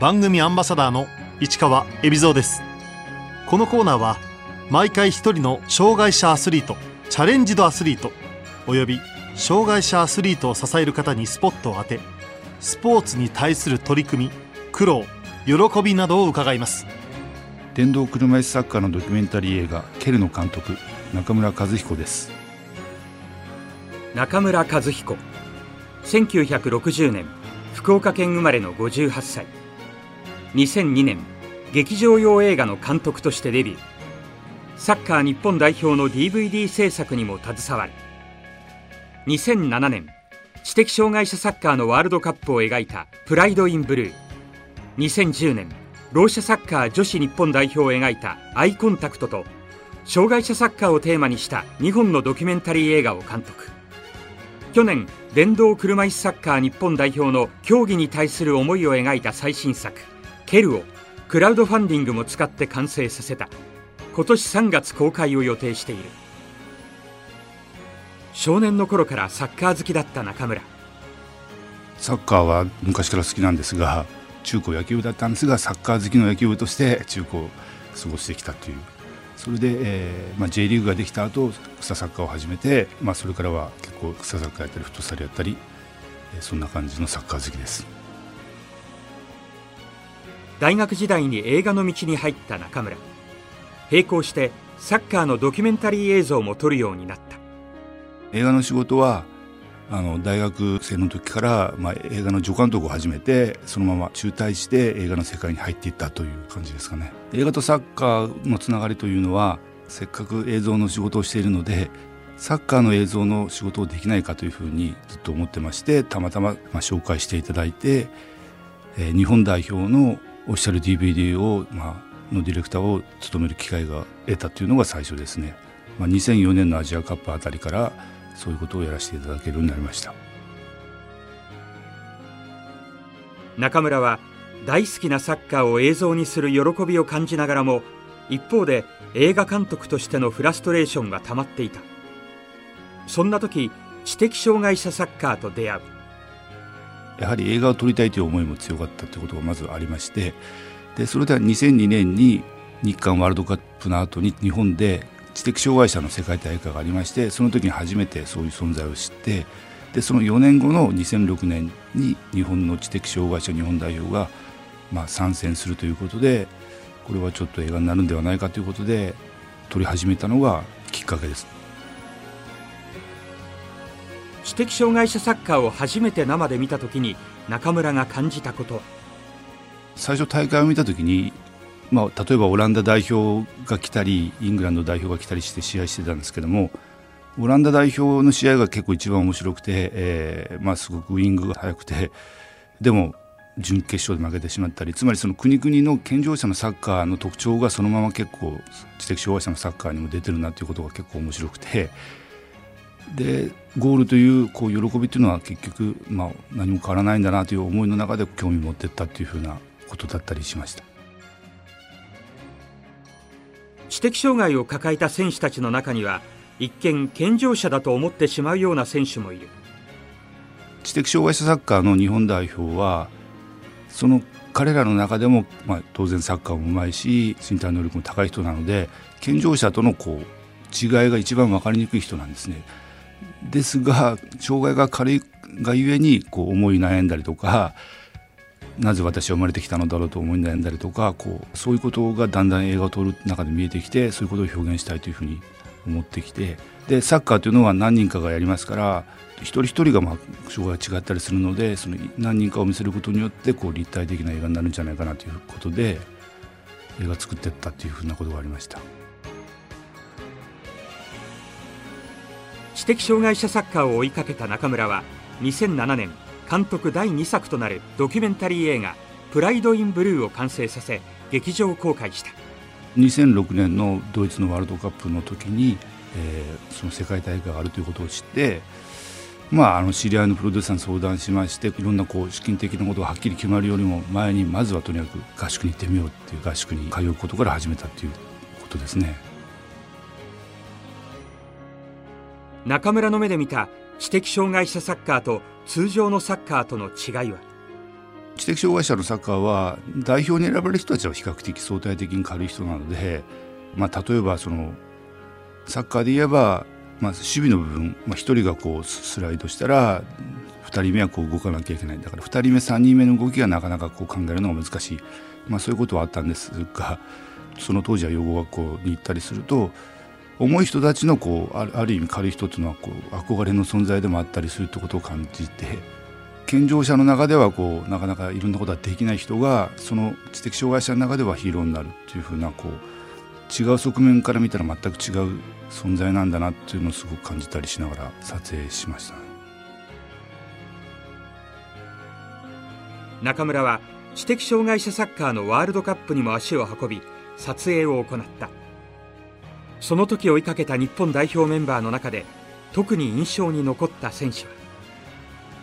番組アンバサダーの市川恵比蔵です。このコーナーは毎回一人の障害者アスリートチャレンジドアスリートおよび障害者アスリートを支える方にスポットを当てスポーツに対する取り組み苦労喜びなどを伺います。電動車椅子サッカーのドキュメンタリー映画「ケルの監督中村和彦です。中村和彦。1960年福岡県生まれの58歳2002年劇場用映画の監督としてデビュー。サッカー日本代表の DVD 制作にも携わり。2007年知的障害者サッカーのワールドカップを描いた「プライド・イン・ブルー」2010年ろう者サッカー女子日本代表を描いた「アイコンタクト」と障害者サッカーをテーマにした2本のドキュメンタリー映画を監督。去年電動車椅子サッカー日本代表の競技に対する思いを描いた最新作「ケル」をクラウドファンディングも使って完成させた。今年3月公開を予定している。少年の頃からサッカー好きだった中村。サッカーは昔から好きなんですが中高野球部だったんですがサッカー好きの野球部として中高を過ごしてきたという。それで、えーまあ、J リーグができた後草サッカーを始めて、まあ、それからは結構草サッカーやったりフットサルやったり、えー、そんな感じのサッカー好きです。大学時代に映画の道に入った中村。並行してサッカーのドキュメンタリー映像も撮るようになった。映画の仕事はあの大学生の時から、まあ、映画の助監督を始めてそのまま中退して映画の世界に入っていったという感じですかね。映画とサッカーのつながりというのはせっかく映像の仕事をしているのでサッカーの映像の仕事をできないかというふうにずっと思ってましてたまたま、まあ、紹介していただいて、え、日本代表のオフィシャル DVD を、まあのディレクターを務める機会が得たというのが最初ですね、まあ、2004年のアジアカップあたりからそういうことをやらせていただけるようになりました。中村は大好きなサッカーを映像にする喜びを感じながらも一方で映画監督としてのフラストレーションが溜まっていた。そんな時知的障害者サッカーと出会う。やはり映画を撮りたいという思いも強かったということがまずありましてでそれでは2002年に日韓ワールドカップの後に日本で知的障害者の世界大会がありましてその時に初めてそういう存在を知ってでその4年後の2006年に日本の知的障害者日本代表が、まあ、参戦するということでこれはちょっと映画になるんではないかということで撮り始めたのがきっかけです。知的障害者サッカーを初めて生で見た時に中村が感じたこと。最初大会を見た時にまあ、例えばオランダ代表が来たりイングランド代表が来たりして試合してたんですけどもオランダ代表の試合が結構一番面白くて、えーまあ、すごくウイングが速くてでも準決勝で負けてしまったりつまりその国々の健常者のサッカーの特徴がそのまま結構知的障害者のサッカーにも出てるなということが結構面白くてでゴールというこう喜びというのは結局、まあ、何も変わらないんだなという思いの中で興味持っていったというふうなことだったりしました。知的障害を抱えた選手たちの中には一見健常者だと思ってしまうような選手もいる知的障害者サッカーの日本代表はその彼らの中でも、まあ、当然サッカーもうまいし身体能力も高い人なので健常者とのこう違いが一番分かりにくい人なんですね。ですが障害が軽いがゆえにこう思い悩んだりとかなぜ私は生まれてきたのだろうと思い悩んだりとかこうそういうことがだんだん映画を撮る中で見えてきてそういうことを表現したいというふうに思ってきてでサッカーというのは何人かがやりますから一人一人がまあ障害が違ったりするのでその何人かを見せることによってこう立体的な映画になるんじゃないかなということで映画作っていったというふうなことがありました。的障害者サッカーを追いかけた中村は2007年監督第2作となるドキュメンタリー映画「プライド・イン・ブルー」を完成させ劇場公開した。2006年のドイツのワールドカップの時に、えー、その世界大会があるということを知ってまあ、あの知り合いのプロデューサーに相談しましていろんなこう資金的なことがはっきり決まるよりも前にまずはとにかく合宿に行ってみようっていう合宿に通うことから始めたっていうことですね中村の目で見た知的障害者サッカーと通常のサッカーとの違いは？知的障害者のサッカーは代表に選ばれる人たちは比較的相対的に軽い人なので、まあ、例えばそのサッカーで言えば、まあ、守備の部分、まあ、1人がこうスライドしたら2人目はこう動かなきゃいけないだから2人目3人目の動きがなかなかこう考えるのが難しい、まあ、そういうことはあったんですがその当時は養護学校に行ったりすると重い人たちのこうある意味軽い人っていうのはこう憧れの存在でもあったりするってことを感じて健常者の中ではこうなかなかいろんなことができない人がその知的障害者の中ではヒーローになるっていうふうなこう違う側面から見たら全く違う存在なんだなっていうのをすごく感じたりしながら撮影しました、中村は知的障害者サッカーのワールドカップにも足を運び撮影を行った。その時追いかけた日本代表メンバーの中で特に印象に残った選手は、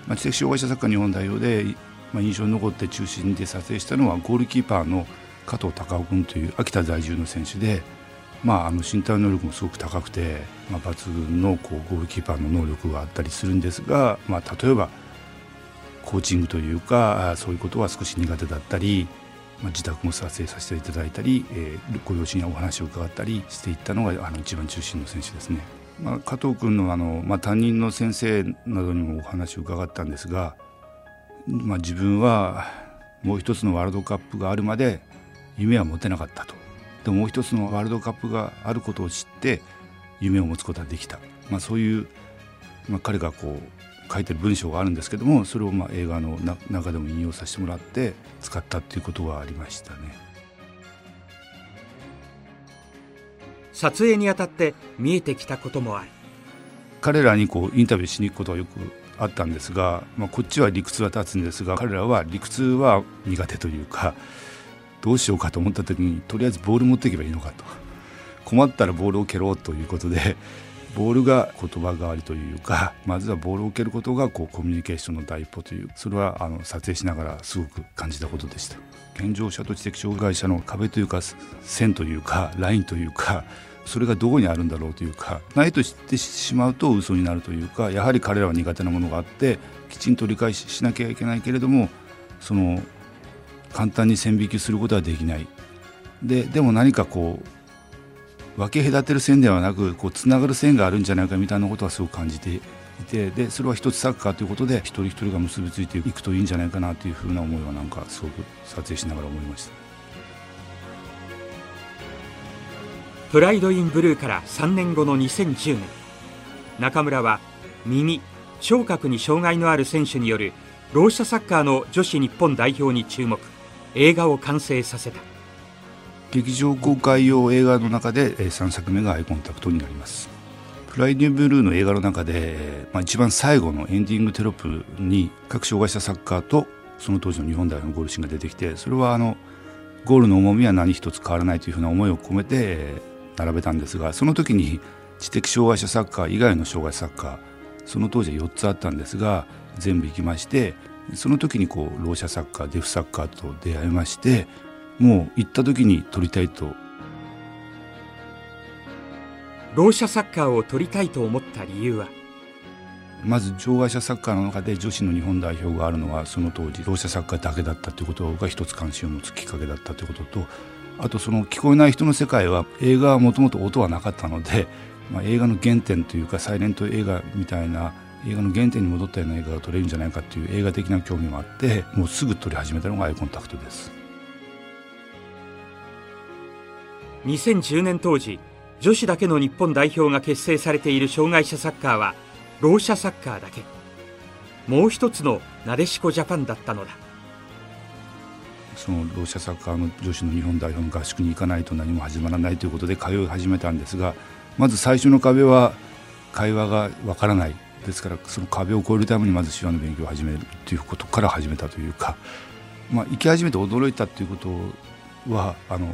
まあ、知的障害者サッカー日本代表で、まあ、印象に残って中心で撮影したのはゴールキーパーの加藤隆夫君という秋田在住の選手で、まあ、あの身体能力もすごく高くて、まあ、抜群のこうゴールキーパーの能力があったりするんですが、まあ、例えばコーチングというかそういうことは少し苦手だったりまあ、自宅も撮影させていただいたり、えー、ご両親やお話を伺ったりしていったのがあの一番中心の選手ですね。まあ、加藤君のあの、まあ、担任の先生などにもお話を伺ったんですが、まあ、自分はもう一つのワールドカップがあるまで夢は持てなかったとでももう一つのワールドカップがあることを知って夢を持つことができた、まあ、そういう、まあ、彼がこう書いてる文章があるんですけどもそれをまあ映画の中でも引用させてもらって使ったっていうことがありましたね。撮影にあたって見えてきたこともある彼らにこうインタビューしに行くことはよくあったんですが、まあ、こっちは理屈は立つんですが彼らは理屈は苦手というかどうしようかと思った時にとりあえずボール持っていけばいいのかと困ったらボールを蹴ろうということでボールが言葉代わりというか まずはボールを受けることがこうコミュニケーションの第一歩というそれはあの撮影しながらすごく感じたことでした。健常者と知的障害者の壁というか線というかラインというかそれがどこにあるんだろうというかないと知ってしまうと嘘になるというかやはり彼らは苦手なものがあってきちんと理解しなきゃいけないけれどもその簡単に線引きすることはできない。ででも何かこう分け隔てる線ではなくこうつながる線があるんじゃないかみたいなことはすごく感じていてでそれは一つサッカーということで一人一人が結びついていくといいんじゃないかなというふうな思いはなんかすごく撮影しながら思いました。プライド・イン・ブルーから3年後の2010年中村は耳聴覚に障害のある選手によるろう者サッカーの女子日本代表に注目。映画を完成させた。劇場公開用映画の中で3作目がアイコンタクトになります。プライディブルーの映画の中で、まあ、一番最後のエンディングテロップに各障害者サッカーとその当時の日本代表のゴールシーンが出てきてそれはあのゴールの重みは何一つ変わらないというふうな思いを込めて並べたんですがその時に知的障害者サッカー以外の障害サッカーその当時は4つあったんですが全部行きましてその時にこうろう者サッカーデフサッカーと出会いましてもう行った時に撮りたいとろう者サッカーを撮りたいと思った理由は？まず障害者サッカーの中で女子の日本代表があるのはその当時ろう者サッカーだけだったということが一つ関心を持つきっかけだったということとあとその聞こえない人の世界は映画はもともと音はなかったので、まあ、映画の原点というかサイレント映画みたいな映画の原点に戻ったような映画が撮れるんじゃないかという映画的な興味もあってもうすぐ撮り始めたのがアイコンタクトです。2010年当時女子だけの日本代表が結成されている障害者サッカーはろう者サッカーだけ。もう一つのなでしこジャパンだったのだ。そのろう者サッカーの女子の日本代表の合宿に行かないと何も始まらないということで通い始めたんですがまず最初の壁は会話がわからない。ですからその壁を越えるためにまず手話の勉強を始めるということから始めたというか、まあ、行き始めて驚いたということはあの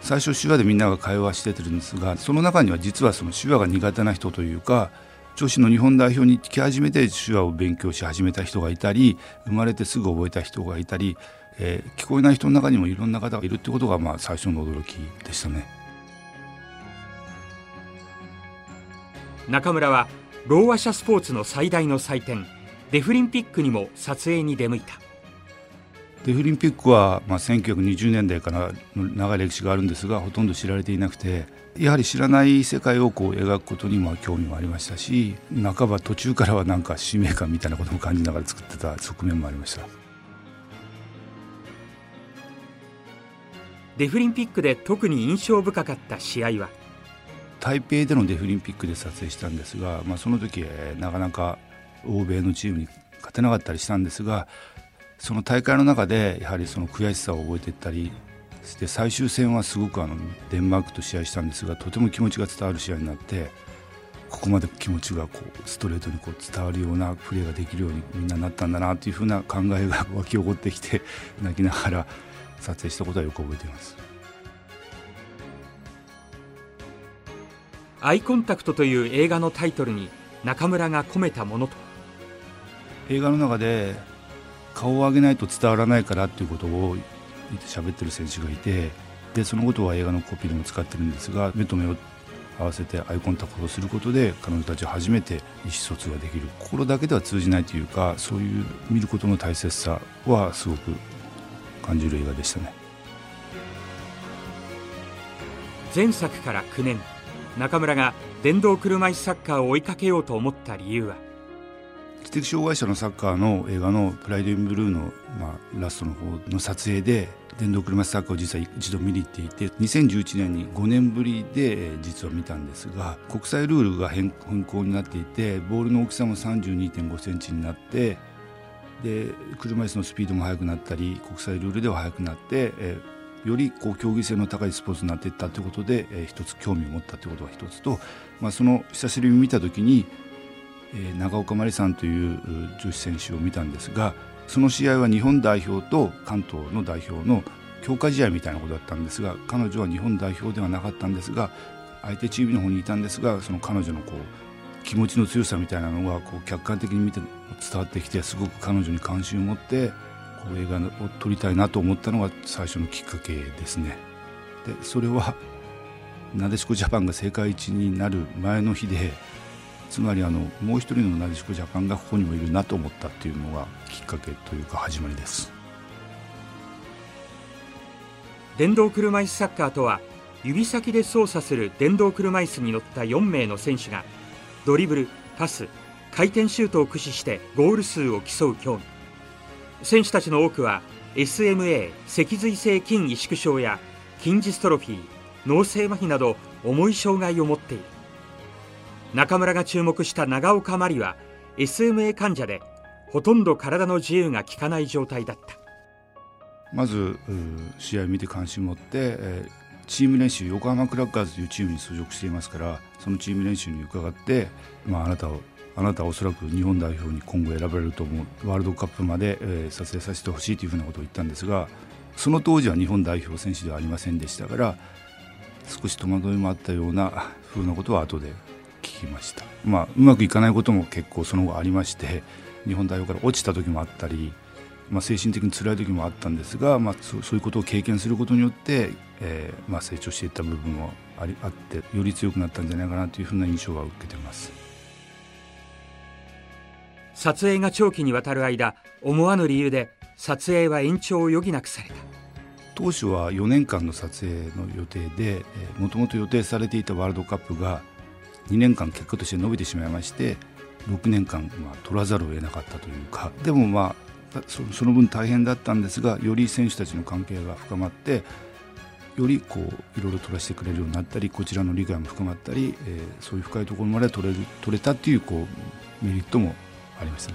最初手話でみんなが会話しててるんですがその中には実はその手話が苦手な人というか女子の日本代表に来始めて手話を勉強し始めた人がいたり生まれてすぐ覚えた人がいたり、えー、聞こえない人の中にもいろんな方がいるってことがまあ最初の驚きでしたね。中村はろう話者スポーツの最大の祭典デフリンピックにも撮影に出向いたデフリンピックは、まあ、1920年代からの長い歴史があるんですがほとんど知られていなくてやはり知らない世界をこう描くことにも興味もありましたし半ば途中からはなんか使命感みたいなことも感じながら作ってた側面もありました。デフリンピックで特に印象深かった試合は？台北でのデフリンピックで撮影したんですが、まあ、その時、えー、なかなか欧米のチームに勝てなかったりしたんですがその大会の中でやはりその悔しさを覚えていったりして最終戦はすごくあのデンマークと試合したんですがとても気持ちが伝わる試合になってここまで気持ちがこうストレートにこう伝わるようなプレーができるようにみんななったんだなというふうな考えが湧き起こってきて 泣きながら撮影したことはよく覚えています。アイコンタクトという映画のタイトルに中村が込めたものと映画の中で顔を上げないと伝わらないからっていうことを喋ってる選手がいてでそのことは映画のコピーでも使ってるんですが目と目を合わせてアイコンタクトをすることで彼女たちは初めて意思疎通ができる。心だけでは通じないというかそういう見ることの大切さはすごく感じる映画でしたね。前作から9年中村が電動車椅子サッカーを追いかけようと思った理由は知的障害者のサッカーの映画の「プライド・イン・ブルーの」まあ、ラストの方の撮影で電動車サッカーを実は一度見に行っていて2011年に5年ぶりで実は見たんですが国際ルールが変更になっていてボールの大きさも3 2 5センチになってで車椅子のスピードも速くなったり国際ルールでは速くなって、えよりこう競技性の高いスポーツになっていったということで、えー、一つ興味を持ったということが一つと、まあ、その久しぶりに見た時に、えー、長岡真理さんという女子選手を見たんですがその試合は日本代表と関東の代表の強化試合みたいなことだったんですが彼女は日本代表ではなかったんですが相手チームの方にいたんですがその彼女のこう気持ちの強さみたいなのがこう客観的に見て伝わってきてすごく彼女に関心を持ってこう映画を撮りたいなと思ったのが最初のきっかけですね。でそれはなでしこジャパンが世界一になる前の日でつまりあのもう一人のなでしこジャパンがここにもいるなと思ったっていうのがきっかけというか始まりです。電動車椅子サッカーとは指先で操作する電動車椅子に乗った4名の選手がドリブルパス回転シュートを駆使してゴール数を競う競技。選手たちの多くは SMA 脊髄性筋萎縮症や筋ジストロフィー脳性麻痺など重い障害を持っている。中村が注目した長岡真理は SMA 患者でほとんど体の自由が利かない状態だった。まず試合見て関心を持って、えー、チーム練習横浜クラッカーズというチームに所属していますからそのチーム練習に伺って、まあ、あなたをあなたはおそらく日本代表に今後選ばれると思うワールドカップまで、えー、撮影させてほしいというふうなことを言ったんですがその当時は日本代表選手ではありませんでしたから少し戸惑いもあったようなふうなことは後できました、まあ、うまくいかないことも結構その後ありまして日本代表から落ちた時もあったり、まあ、精神的に辛い時もあったんですが、まあ、そういうことを経験することによって、えーまあ、成長していった部分もありあってより強くなったんじゃないかなというふうな印象は受けています。撮影が長期にわたる間思わぬ理由で撮影は延長を余儀なくされた当初は4年間の撮影の予定でもともと予定されていたワールドカップが2年間結果として伸びてしまいまして6年間、まあ、取らざるを得なかったというかでもまあその分大変だったんですがより選手たちの関係が深まってよりこういろいろ取らせてくれるようになったりこちらの理解も深まったり、えー、そういう深いところまで取れる取れたっていうこうメリットもありました、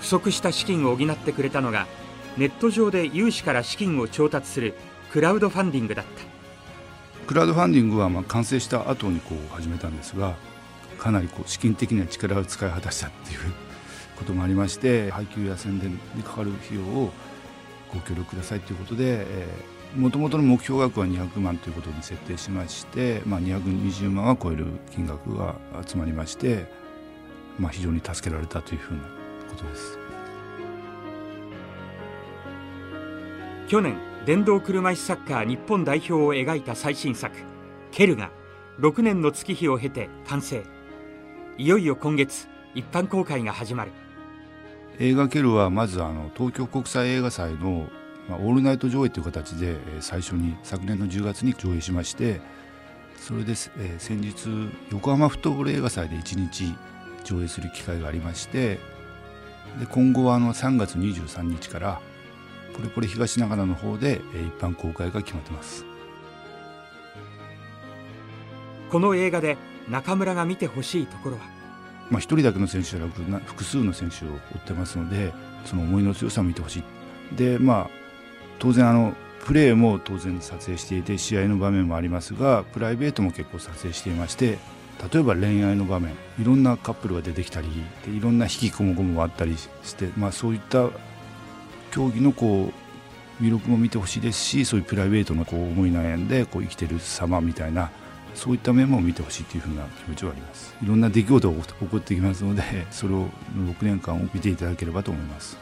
不足した資金を補ってくれたのがネット上で有志から資金を調達するクラウドファンディングだった。クラウドファンディングはまあ完成した後にこう始めたんですがかなりこう資金的には力を使い果たしたっていうこともありまして配給や宣伝にかかる費用をご協力くださいということで、もともとの目標額は200万ということに設定しまして、まあ、220万は超える金額が集まりまして、まあ、非常に助けられたというふうなことです。去年電動車椅子サッカー日本代表を描いた最新作「ケル」が6年の月日を経て完成。いよいよ今月一般公開が始まる。映画ケルはまずあの東京国際映画祭の、まあ、オールナイト上映という形で、え最初に昨年の10月に上映しましてそれで、え先日横浜フットボール映画祭で1日上映する機会がありましてで今後はあの3月23日からポレポレ東長野の方で一般公開が決まってます。この映画で中村が見てほしいところは？まあ、1人だけの選手じゃなく複数の選手を追ってますのでその思いの強さを見てほしい。でまあ当然あのプレーも当然撮影していて試合の場面もありますがプライベートも結構撮影していまして例えば恋愛の場面いろんなカップルが出てきたりでいろんな引きこもごもがあったりして、まあ、そういった競技のこう魅力も見てほしいですしそういうプライベートのこう思い悩んでこう生きてる様みたいなそういった面も見てほしいというふうな気持ちはあります。いろんな出来事が起こってきますのでそれを6年間を見ていただければと思います。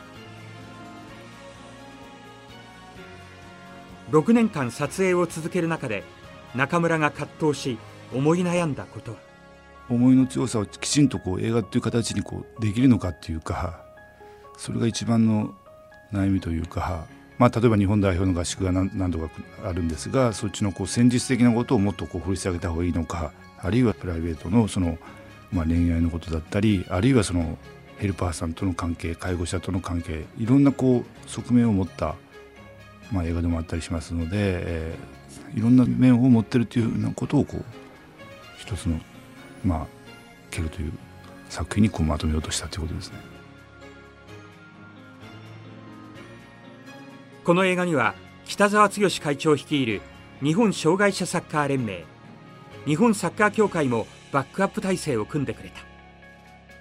6年間撮影を続ける中で中村が葛藤し思い悩んだことは？思いの強さをきちんとこう映画という形にこうできるのかっていうかそれが一番の悩みというかまあ、例えば日本代表の合宿が何度かあるんですがそっちのこう戦術的なことをもっとこう掘り下げた方がいいのかあるいはプライベートのその、まあ、恋愛のことだったりあるいはそのヘルパーさんとの関係介護者との関係いろんなこう側面を持った、まあ、映画でもあったりしますので、えー、いろんな面を持ってるというようなことをこう一つのまあケルという作品にこうまとめようとしたということですね。この映画には北澤剛会長率いる日本障害者サッカー連盟日本サッカー協会もバックアップ体制を組んでくれた。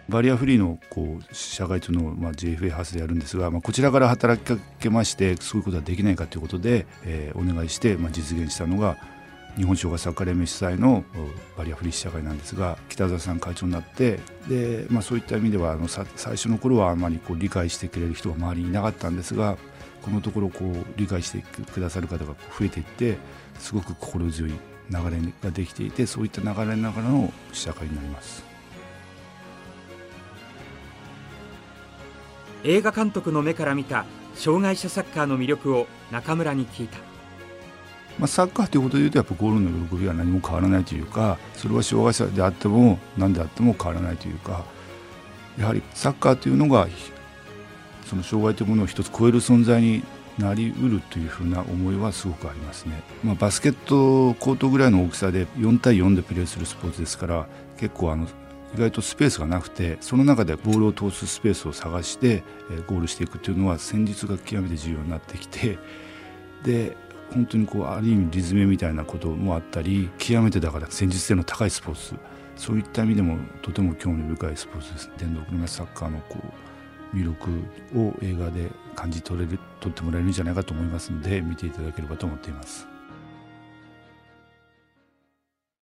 バリアフリーのこう社会との、まあ、JFA ハウスでやるんですが、まあ、こちらから働きかけましてそういうことはできないかということで、えー、お願いして、まあ、実現したのが日本障害サッカー連盟主催のバリアフリー社会なんですが北澤さん会長になってで、まあ、そういった意味ではあの最初の頃はあまりこう理解してくれる人が周りにいなかったんですがこのところこう理解してくださる方が増えていってすごく心強い流れができていてそういった流れながらの社会になります。映画監督の目から見た障害者サッカーの魅力を中村に聞いた、まあ、サッカーということでいうとやっぱゴールの喜びは何も変わらないというかそれは障害者であっても何であっても変わらないというかやはりサッカーというのがその障害というものを一つ超える存在になりうるというふうな思いはすごくありますね、まあ、バスケットコートぐらいの大きさで4対4でプレーするスポーツですから結構あの意外とスペースがなくてその中でボールを通すスペースを探してゴールしていくというのは戦術が極めて重要になってきてで本当にこうある意味リズムみたいなこともあったり極めてだから戦術性の高いスポーツそういった意味でもとても興味深いスポーツです電動車サッカーのこう魅力を映画で感じ取れる取ってもらえるんじゃないかと思いますので見ていただければと思っています。